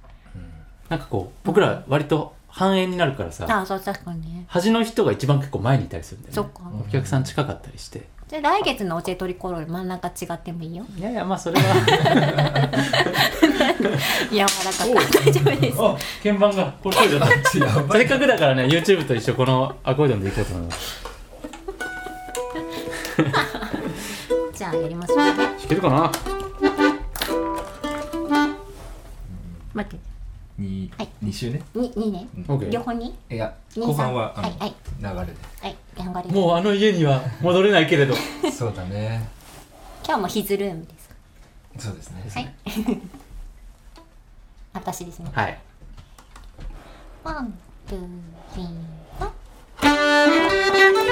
なんかこう僕ら割と半円になるからさああそう確かにね。端の人が一番結構前にいたりするんだよね。そっか。お客さん近かったりしてじゃあ来月のお茶トリコロール真ん中違ってもいいよ。いやいやまあそれは。柔らかく大丈夫です。あ鍵盤がこれ声だったやばい。せっかくだからね YouTube と一緒このアコーディオンでいこうと思います。じゃあやりますね。弾けるかな？待ってにはい。2週ね。ににね。うん。OK 両方に？いやに後半はあのはいはい。流れはい。頑張りもうあの家には戻れないけれど。で そうだね。今日もヒズルームですそうですね。はい。私ですね。はい。 One, two, three, four。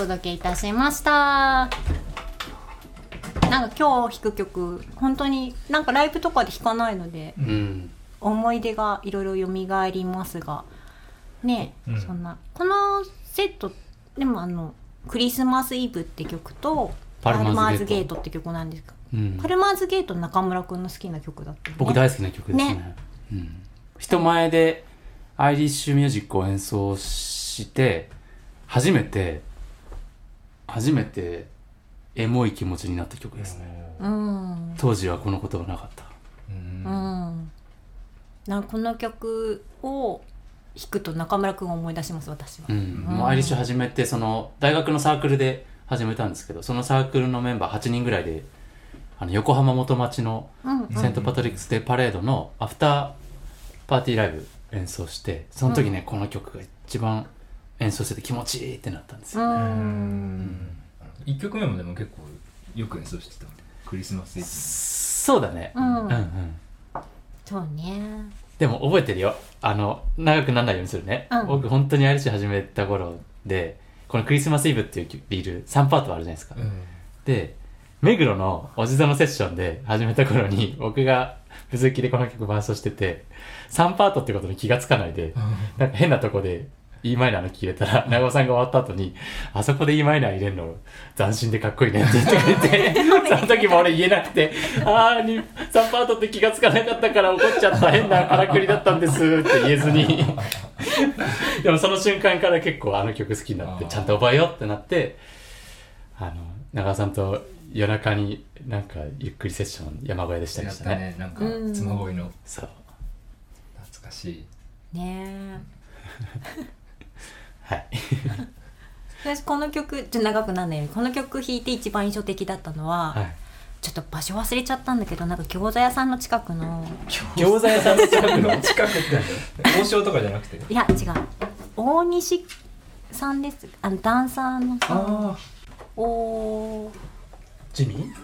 届けいたしました。なんか今日弾く曲本当になんかライブとかで弾かないのでうん思い出がいろいろ蘇りますがねえ、うん。そんなこのセットでもあの「クリスマスイブ」って曲と「パルマーズゲートパルマーズゲート」って曲なんですがうん。パルマーズゲート中村くんの好きな曲だったよね。僕大好きな曲ですね。ね。うん、人前でアイリッシュミュージックを演奏して初めて初めてエモい気持ちになった曲ですね、うん。当時はこのことがなかった。うん。うん。なんかこの曲を弾くと中村くんを思い出します私は。うん、もうアイリッシュ始めてその大学のサークルで始めたんですけどそのサークルのメンバー8人ぐらいであの横浜元町のうん。セントパトリックスデーパレードのアフターパーティーライブ演奏してその時ね、この曲が一番演奏してて気持ちいいってなったんですうよ、ん。1曲目もでも結構よく演奏してた。クリスマスイブそうだね、うん。うんうん。そうね。でも覚えてるよ。あの長くならないようにするね、うん。僕本当にアイリッシュ始めた頃でこのクリスマスイブっていうビール3パートあるじゃないですか、うん。で目黒のおじ座のセッションで始めた頃に 僕が不好きでこの曲伴奏してて3パートってことに気がつかないでなんか変なとこで E マイナーのキー入れたら 長尾さんが終わった後にあそこで E マイナー入れるの斬新でかっこいいねって言ってくれて その時も俺言えなくてああ3パートって気がつかなかったから怒っちゃった変なからくりだったんですって言えずに。でもその瞬間から結構あの曲好きになってちゃんと覚えようってなってあの長尾さんと夜中になんかゆっくりセッション山小屋でしたりやったしたねねなん。かの。そう。懐かしい。ねはい。私この曲ちょっと長くなんないようにこの曲弾いて一番印象的だったのは、はい。ちょっと場所忘れちゃったんだけどなんか餃子屋さんの近くの餃子屋さんの近くの？近くって王将とかじゃなくて？いや違う。大西さんです。あのダンサーのさあおジミー？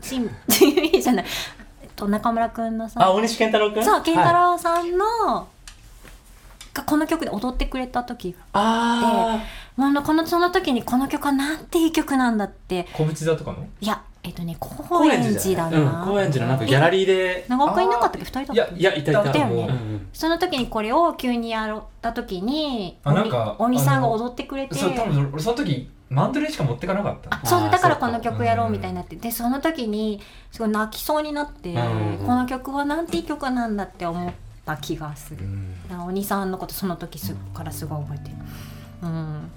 チンチンじゃない。えっと中村くんのさあ大西健太郎くん？そう健太はい郎さんの、がこの曲で踊ってくれた時あもうあのこのその時にこの曲はなんていい曲なんだって。小淵座とかの？いやえっとねあ高円寺だな、うん高円寺のなんかギャラリーで。長岡いなかったっけ？二人だったいやいたいた。だよね。その時にこれを急にやった時にあなんかおみさんが踊ってくれて。そう多分俺その時マンドレーしか持ってかなかった。あそうだからこの曲やろうみたいになって。でその時にすごい泣きそうになって、うんこの曲はなんていい曲なんだって思った気がする、うん。お兄さんのことその時すからすごい覚えてる。うん。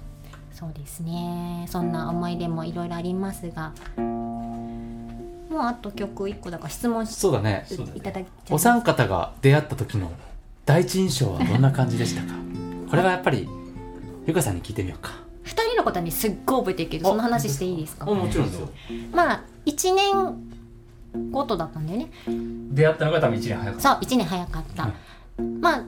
そうですね。そんな思い出もいろいろありますが。もうあと曲1個だから質問しそうだね。いただきお三方が出会った時の第一印象はどんな感じでしたか？これはやっぱりゆかさんに聞いてみようか。2人のことにすっごい覚えてるけどその話していいですか？もちろんですよ。まあ1年ごとだったんだよね。出会ったのが多分1年早かった。そう1年早かった、まあ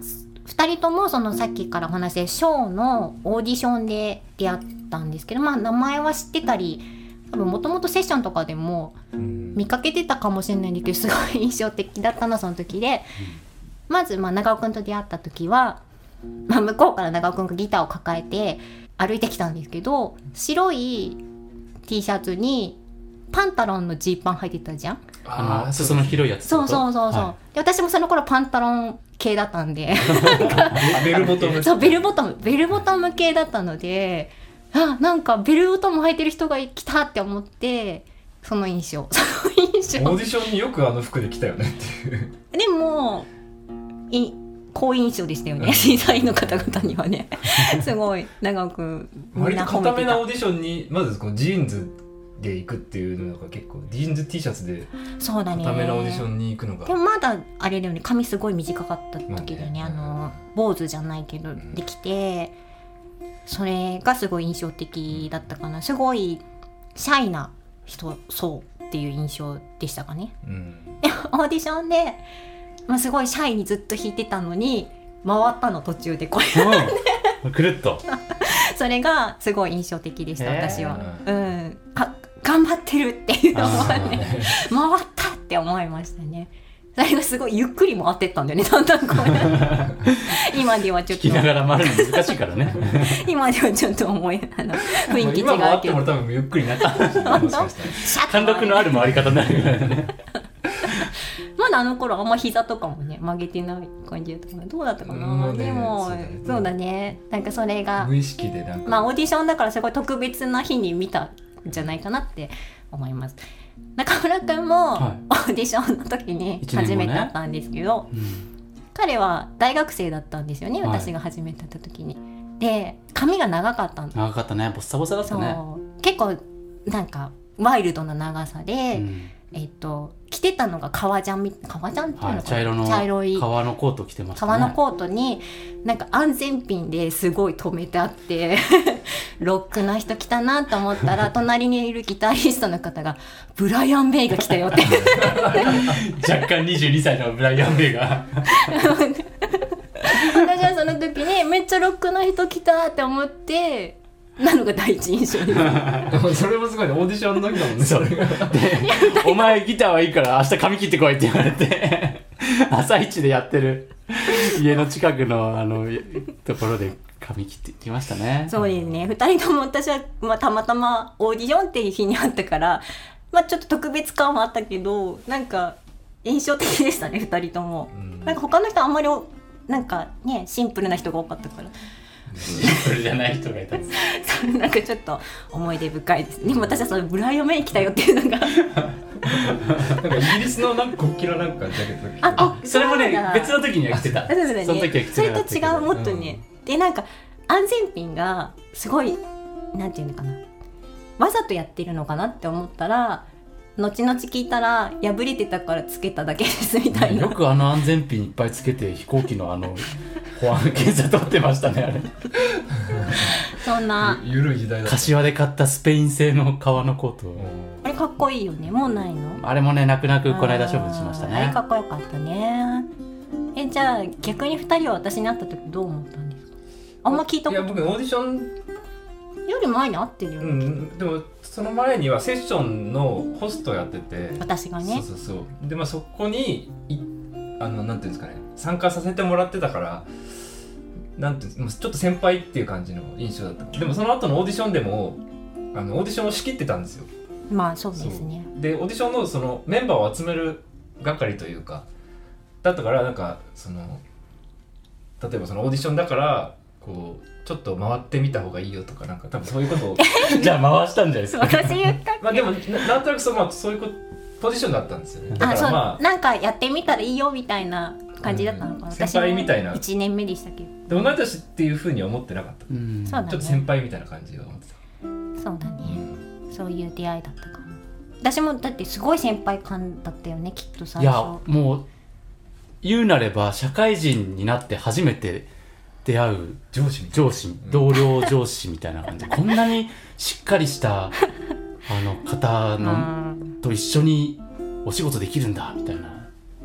2人ともそのさっきからお話しショーのオーディションで出会ったんですけどまあ名前は知ってたり多分もともとセッションとかでもうん。見かけてたかもしれないんだけどすごい印象的だったのその時で、まずまあ長尾くんと出会った時は、まあ、向こうから長尾くんがギターを抱えて歩いてきたんですけど白い T シャツにパンタロンのジーパン履いてたじゃんあの裾の広いやつそうそうそうそう、はで私もその頃パンタロン系だったんで。ベルボトム。そうベルボトムベルボトム系だったのであなんかベルボトム履いてる人が来たって思ってその印象。その印象。オーディションによくあの服で来たよねっていう。でもい好印象でしたよね。審査員の方々にはね。すごい長尾くんみん割とな褒めてた。固めなオーディションにまずこうジーンズで行くっていうのが結構ジーンズ T シャツでそうだね。固めなオーディションに行くのが。でもまだあれだよね。髪すごい短かった時だよね,、まあね。あの坊主じゃないけどんできてそれがすごい印象的だったかな。すごいシャイな人そうっていう印象でしたかね。うん。オーディションで、まあ、すごいシャイにずっと弾いてたのに回ったの途中でこれ。うん。くるっと。それがすごい印象的でしたへー。私はうん。あ頑張ってるっていうのはね回ったって思いましたね。それがすごいゆっくり回ってったんだよねだんだんこう 今ではちょっと。聞きながら回るの難しいからね。今ではちょっと思いあの 雰囲気違うけど。っても多分ゆっくりになったのある回り方になるね。まだあの頃あんま膝とかもね曲げてない感じだったかな。どうだったかな、でもそうだね。そうだね。なんかそれが無意識でなんか、まあオーディションだからすごい特別な日に見たんじゃないかなって思います。中村くんもはい。オーディションの時に初めて会ったんですけど、うん。彼は大学生だったんですよねはい。私が初めて会った時に、で髪が長かったん長かったね。ボッサボサだったね。結構なんかワイルドな長さで、うんえっと着てたのが革ジャンみ革ジャンっていうのかな、はい、茶色の茶色い。革のコート着てましたね。革のコートになんか安全ピンですごい止めてあって ロックな人来たなと思ったら 隣にいるギタリストの方が「ブライアン・メイが来たよ」って。若干22歳のブライアン・ベイが。私はその時にめっちゃロックな人来たって思ってなのが第一印象です。それもすごいね。オーディションの時だもんね。そう。れが。お前ギターはいいから明日髪切ってこいって言われて。朝一でやってる。家の近くのあのところで髪切ってきましたね。そうですね。2人とも私は、まあ、たまたまオーディションっていう日にあったから、まあ、ちょっと特別感はあったけどなんか印象的でしたね2人とも。うん。なんか他の人あんまりおなんかねシンプルな人が多かったからシンプルじゃない人がいた。んですそうなんかちょっと思い出深いです。でも私はそのブライアン・メイ来たよっていうのが。なんかイギリスのなんか国旗のなんかジャケット着て。ああそれもね別の時には着てた。そうだねその時は着それとてなかったけど違うもっとね、でなんか安全ピンがすごいなんていうのかな。わざとやってるのかなって思ったら後々聞いたら破れてたからつけただけですみたいな。よくあの安全ピンいっぱいつけて飛行機のあの保安検査取ってましたねあれ。そんな。ゆい時代だった。柏で買ったスペイン製の革のコート。をあれかっこいいよねもうないの？あれもね泣く泣くこの間処分しましたね。あれかっこよかったね。えじゃあ逆に2人は私に会った時どう思ったんですか？あんま聞いたことい。や僕オーディションより前に会ってるようね、んでもその前にはセッションのホストやってて。私がね。そうそうそう。でまあそこにいあのなんていうんですかね参加させてもらってたからなんてちょっと先輩っていう感じの印象だった。でもその後のオーディションでもあのオーディションを仕切ってたんですよ。まあそうですね。でオーディションのそのメンバーを集める係というかだったからなんかその例えばそのオーディションだからこうちょっと回ってみた方がいいよとかなんか多分そういうことを じゃあ回したんじゃないですか。私言ったまあでもななんとなくそう,、まあ、そういうこポジションだったんですよね。だかあそう、らまあなんかやってみたらいいよみたいな感じだったのかな、うん。先輩みたいな。1年目でしたけ？どで同い年っていうふうには思ってなかった。うん。ちょっと先輩みたいな感じを思ってた、そうだね、うん。そういう出会いだったかも。私もだってすごい先輩感だったよねきっと最い初やもう言うなれば社会人になって初めて出会う上司上司同僚上司みたいな感じ。で こんなにしっかりしたあの方のうん。と一緒にお仕事できるんだみたいな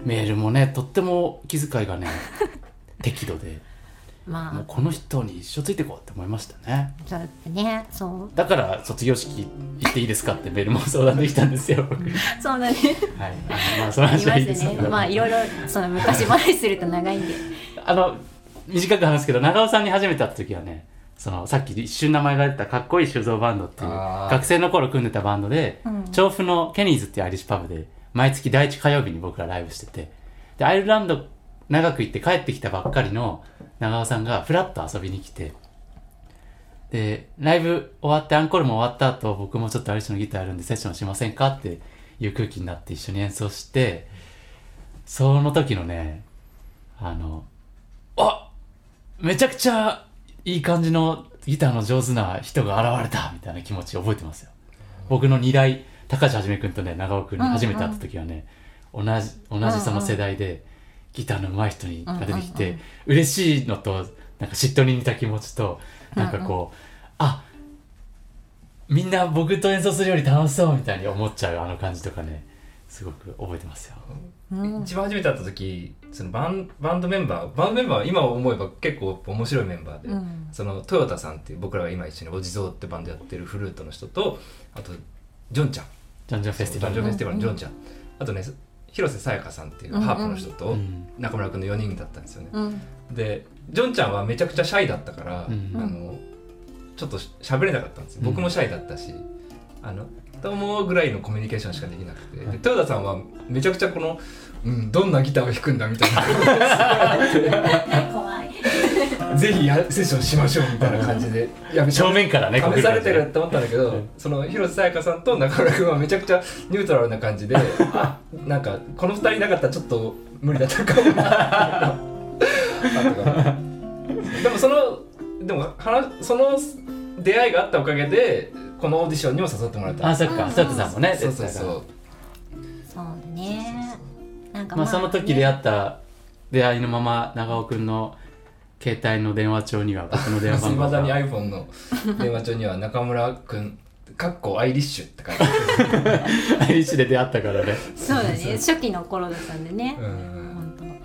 メールもねとっても気遣いがね 適度で。もうまこの人に一生ついてこうって思いましたね。あそうだね。そう。だから卒業式行っていいですかって メールも相談できたんですよ。僕はいそうだね。あのまあその話はいいですすね。まあいろいろその昔話すると長いんで。あの短く話すけど長尾さんに初めて会った時はねそのさっき一瞬名前が出たかっこいい酒造バンドっていう学生の頃組んでたバンドで、うん。調布のケニーズっていうアイリッシュパブで毎月第一火曜日に僕らライブしてて。でアイルランド長く行って帰ってきたばっかりの長尾さんがフラッと遊びに来て。でライブ終わってアンコールも終わった後僕もちょっとアリッシュのギターやるんでセッションしませんか？っていう空気になって一緒に演奏して。その時のねあのあめちゃくちゃいい感じのギターの上手な人が現れたみたいな気持ち覚えてますよ。僕の二代、高橋はじめくんとね、長尾くんに初めて会った時はね、同じ、同じその世代で、ギターの上手い人にが出てきて、うんうんうん嬉しいのと、なんか嫉妬に似た気持ちと、なんかこう、あみんな僕と演奏するより楽しそうみたいに思っちゃうあの感じとかね、すごく覚えてますよ。うん。一番初めて会った時そのバンバンドメンバーバンドメンバーは今思えば結構面白いメンバーで、うん。そのトヨタさんっていう僕らが今一緒にお地蔵ってバンドやってるフルートの人とあとジョンちゃんジョンジョンフェスティバル。ジョンジョンフェスティバルのジョンちゃん、あとね広瀬さやかさんっていうハープの人とうん。中村君の4人だったんですよね、うん。でジョンちゃんはめちゃくちゃシャイだったから、うんあのちょっと喋れなかったんですよ。僕もシャイだったし「あのどうも」ぐらいのコミュニケーションしかできなくて。で豊田さんはめちゃくちゃこの、うん、どんなギターを弾くんだみたいな。怖いぜひやセッションしましょうみたいな感じで。い や正面からね試されてるこって思ったんだけど、うん。その広瀬さやかさんと中村君はめちゃくちゃニュートラルな感じであ なんかこの二人いなかったらちょっと無理だったかも。なでもそのでも話その出会いがあったおかげでこのオーディションにも誘ってもらった。あそっか。佐藤さんもねそうそうそう。そうね。なんかまあその時出ね会った出会いのまま長尾くんの携帯の電話帳には僕の電話いまだに番号が iPhone の電話帳には中村君かっこアイリッシュって書いてある。アイリッシュで出会ったからねそうだね初期の頃だったんでね。うん。本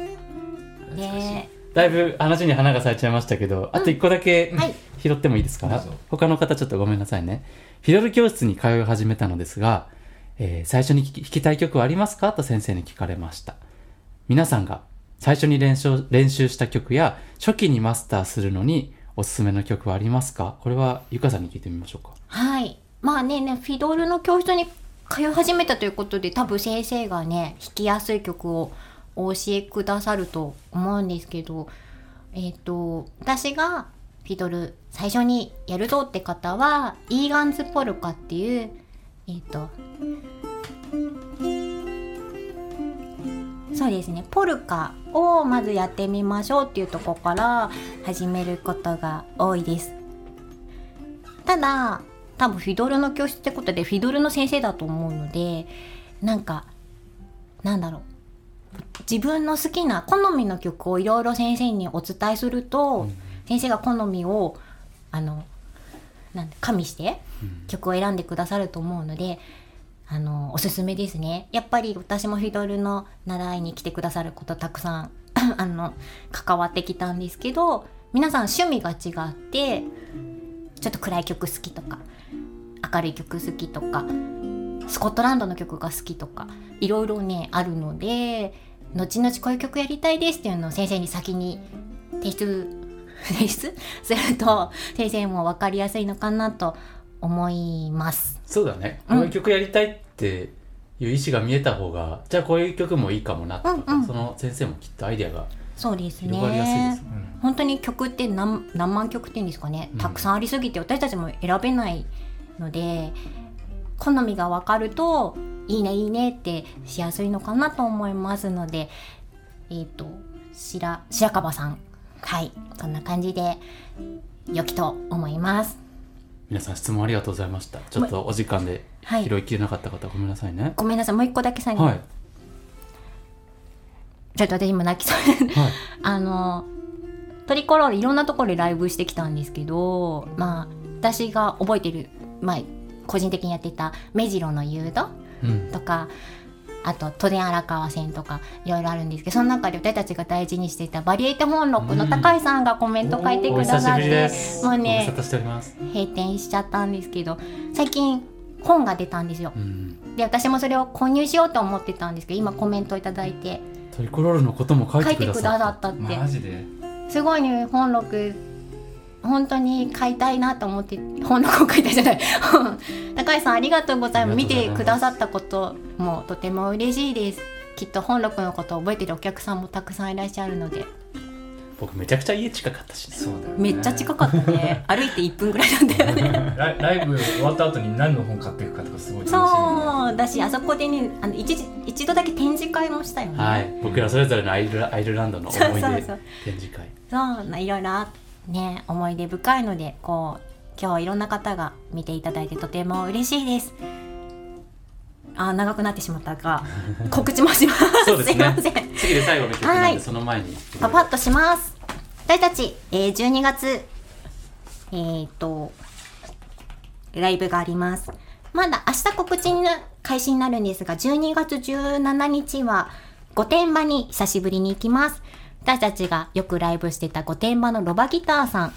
当。ね。だいぶ話に花が咲いちゃいましたけどあと一個だけはい。拾ってもいいですか、どうぞ。他の方ちょっとごめんなさいね。フィドル教室に通い始めたのですが、えー最初に弾き弾きたい曲はありますか？と先生に聞かれました。皆さんが最初に練習練習した曲や初期にマスターするのにおすすめの曲はありますか？これはゆかさんに聞いてみましょうか。はい。まあねねフィドルの教室に通い始めたということで多分先生がね弾きやすい曲をお教えくださると思うんですけどえっ、と私がフィドル最初にやるぞって方はイーガンズポルカっていうえっ、とそうですね。ポルカをまずやってみましょうっていうところから始めることが多いです。ただ多分フィドルの教室ってことでフィドルの先生だと思うのでなんかなんだろう。自分の好きな好みの曲をいろいろ先生にお伝えすると、先生が好みをあのなんだ加味して曲を選んでくださると思うのであのおすすめですねやっぱり私もフィドルの習いに来てくださることたくさん あの関わってきたんですけど皆さん趣味が違ってちょっと暗い曲好きとか明るい曲好きとかスコットランドの曲が好きとかいろいろねあるので後々こういう曲やりたいですっていうのを先生に先に提出 提出すると先生も分かりやすいのかなと思います。そうだね、うん。こういう曲やりたいっていう意思が見えた方がじゃあこういう曲もいいかもなとか、うんうん。その先生もきっとアイデアがそうです広がりやすいですね。本当に曲って何何万曲っていうんですかね。うん。たくさんありすぎて私たちも選べないので好みが分かるといいねいいねってしやすいのかなと思いますのでえっ、と白白樺さん。はい。こんな感じで良きと思います皆さん質問ありがとうございました。ちょっとお時間ではい。拾いきれなかった方ごめんなさいね。ごめんなさい。もう一個だけ最後に、はい。ちょっと私今泣きそう。ではい。あのトリコロールいろんなところでライブしてきたんですけどまあ私が覚えてるまあ個人的にやってた目白の誘導うん。とかあと都電荒川線とかいろいろあるんですけどその中で私たちが大事にしていたバリエイト本録の高井さんがコメント書いてくださって、お久しぶりです。もうね閉店しちゃったんですけど最近本が出たんですよ。うん。で私もそれを購入しようと思ってたんですけど今コメントいただいて。トリコロールのことも書いてくださったって。すごいね本録本当に買いたいなと思って本録を買いたいじゃない。高橋さんありがとうございます。見てくださったこともとても嬉しいです。きっと本録のことを覚えてるお客さんもたくさんいらっしゃるので。僕めちゃくちゃ家近かったしねそうだよね。めっちゃ近かったね。歩いて1分ぐらいなんだよねライライブ終わった後に何の本買っていくかとかすごい楽しみそう。だしあそこでねあの一時一度だけ展示会もしたよね、はい。僕らそれぞれのアイルラアイルランドの思い出そうそうそう。展示会。そうないろいろあね思い出深いのでこう今日はいろんな方が見ていただいてとても嬉しいです。あ長くなってしまったが 告知もします。そうですね。いません。次で最後の曲なんで、はい。その前に。パパッとします。私たち、えー、12月えー、とライブがあります。まだ明日告知の開始になるんですが12月17日は御殿場に久しぶりに行きます私たちがよくライブしてた御殿場のロバギターさん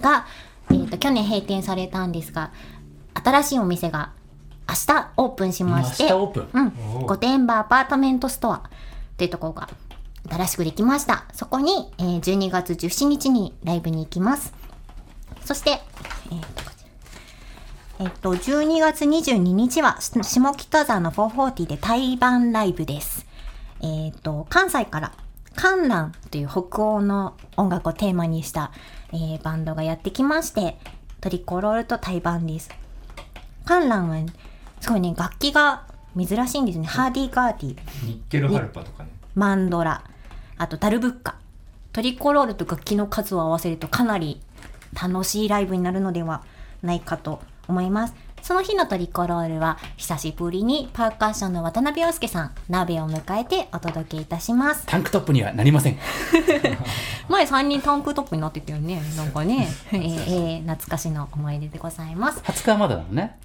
が、えー、と去年閉店されたんですが新しいお店が明日オープンしま明して日オープン？うん、御殿場アパートメントストアというところが新しくできました。そこに、えー12月17日にライブに行きます。そして、えーとえっと、12月22日はし下北沢の440で対バンライブです。えっと、関西から観覧という北欧の音楽をテーマにした、えーバンドがやってきまして、トリコロールと対バンです。観覧は、すごいね、楽器が珍しいんですね。ハーディーガーディー、ニッケルハルパとかねマンドラ、あとダルブッカ。トリコロールと楽器の数を合わせるとかなり楽しいライブになるのではないかと思います。その日のトリコロールは久しぶりにパーカッションの渡辺陽介さん、鍋を迎えてお届けいたします。タンクトップにはなりません。前3人タンクトップになってたよね。なんかね、えーえー懐かしの思い出でございます。20日はまだなのね。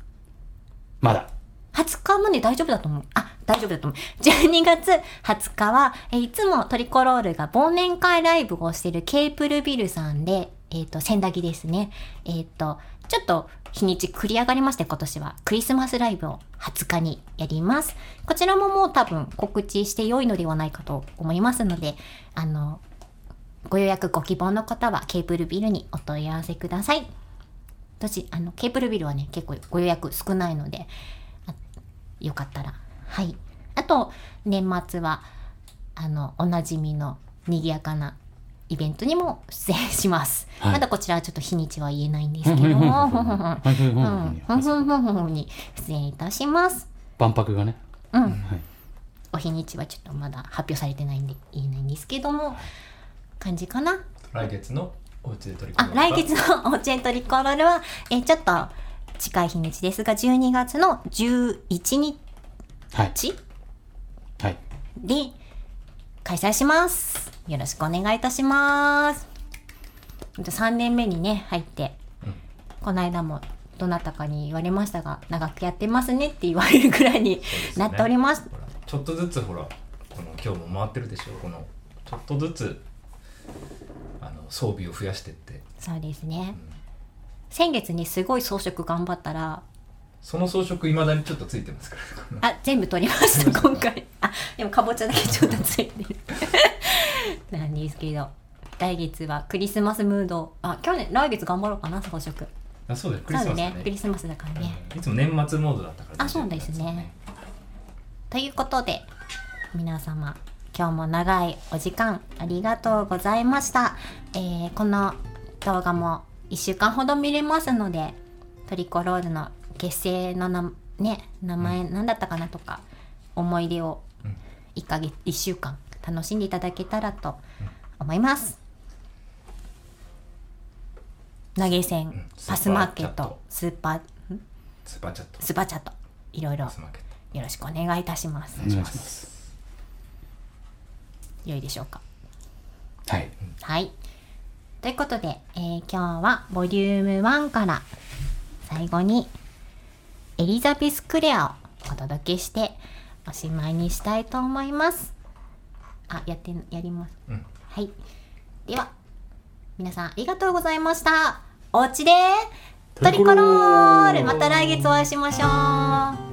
まだ。20日まで大丈夫だと思う。あ、大丈夫だと思う。12月20日は、えーいつもトリコロールが忘年会ライブをしているケープルビルさんで、えっ、と、千駄木ですね。えっ、と、ちょっと日にち繰り上がりまして、今年はクリスマスライブを20日にやります。こちらももう多分告知して良いのではないかと思いますので、あの、ご予約ご希望の方はケープルビルにお問い合わせください。私、あの、ケープルビルはね、結構ご予約少ないので、よかったら。はい。あと、年末は、あの、おなじみの賑やかなイベントにも出演します。はいまだこちらはちょっと日にちは言えないんですけどふんふんふんに出演いたします。万博がね。うん。はい。お日にちはちょっとまだ発表されてないんで言えないんですけども、感じかな。来月のお家で取り組あ、来月のオーチェントリコロールは、えーちょっと近い日にちですが、12月の11日はい。はい。で開催します。よろしくお願いいたします。3年目にね、入って、うんこの間もどなたかに言われましたが、長くやってますねって言われるぐらいになっております。ちょっとずつほらこの今日も回ってるでしょこのちょっとずつあの装備を増やしてってそうですね。先月にすごい装飾頑張ったら、その装飾いまだにちょっとついてますからあ、全部取りました、今回。あ、でもかぼちゃだけちょっとついてる。なんですけど、来月はクリスマスムード。あ、去年、来月頑張ろうかな、装飾。あそうだよクリスマスだね、クリスマスだからね。うん。いつも年末モードだったからあそうですね。ということで皆様今日も長いお時間ありがとうございました、えーこの動画も1週間ほど見れますのでトリコロールの結成のな、ね、名前何だったかなとか、思い出をうん。1ヶ月1週間楽しんでいただけたらと思います、投げ銭、んパスマーケットトスーパーん？スーパーチャットスーパーチャットいろいろよろしくお願いいたしますお。願いします。良いでしょうか。はい。はい。ということで、えー今日はボリューム1から最後にエリザベス・クレアをお届けしておしまいにしたいと思います。あ、やって、やります。うんはい。では、皆さんありがとうございました。おうちでトリコロールまた来月お会いしましょう。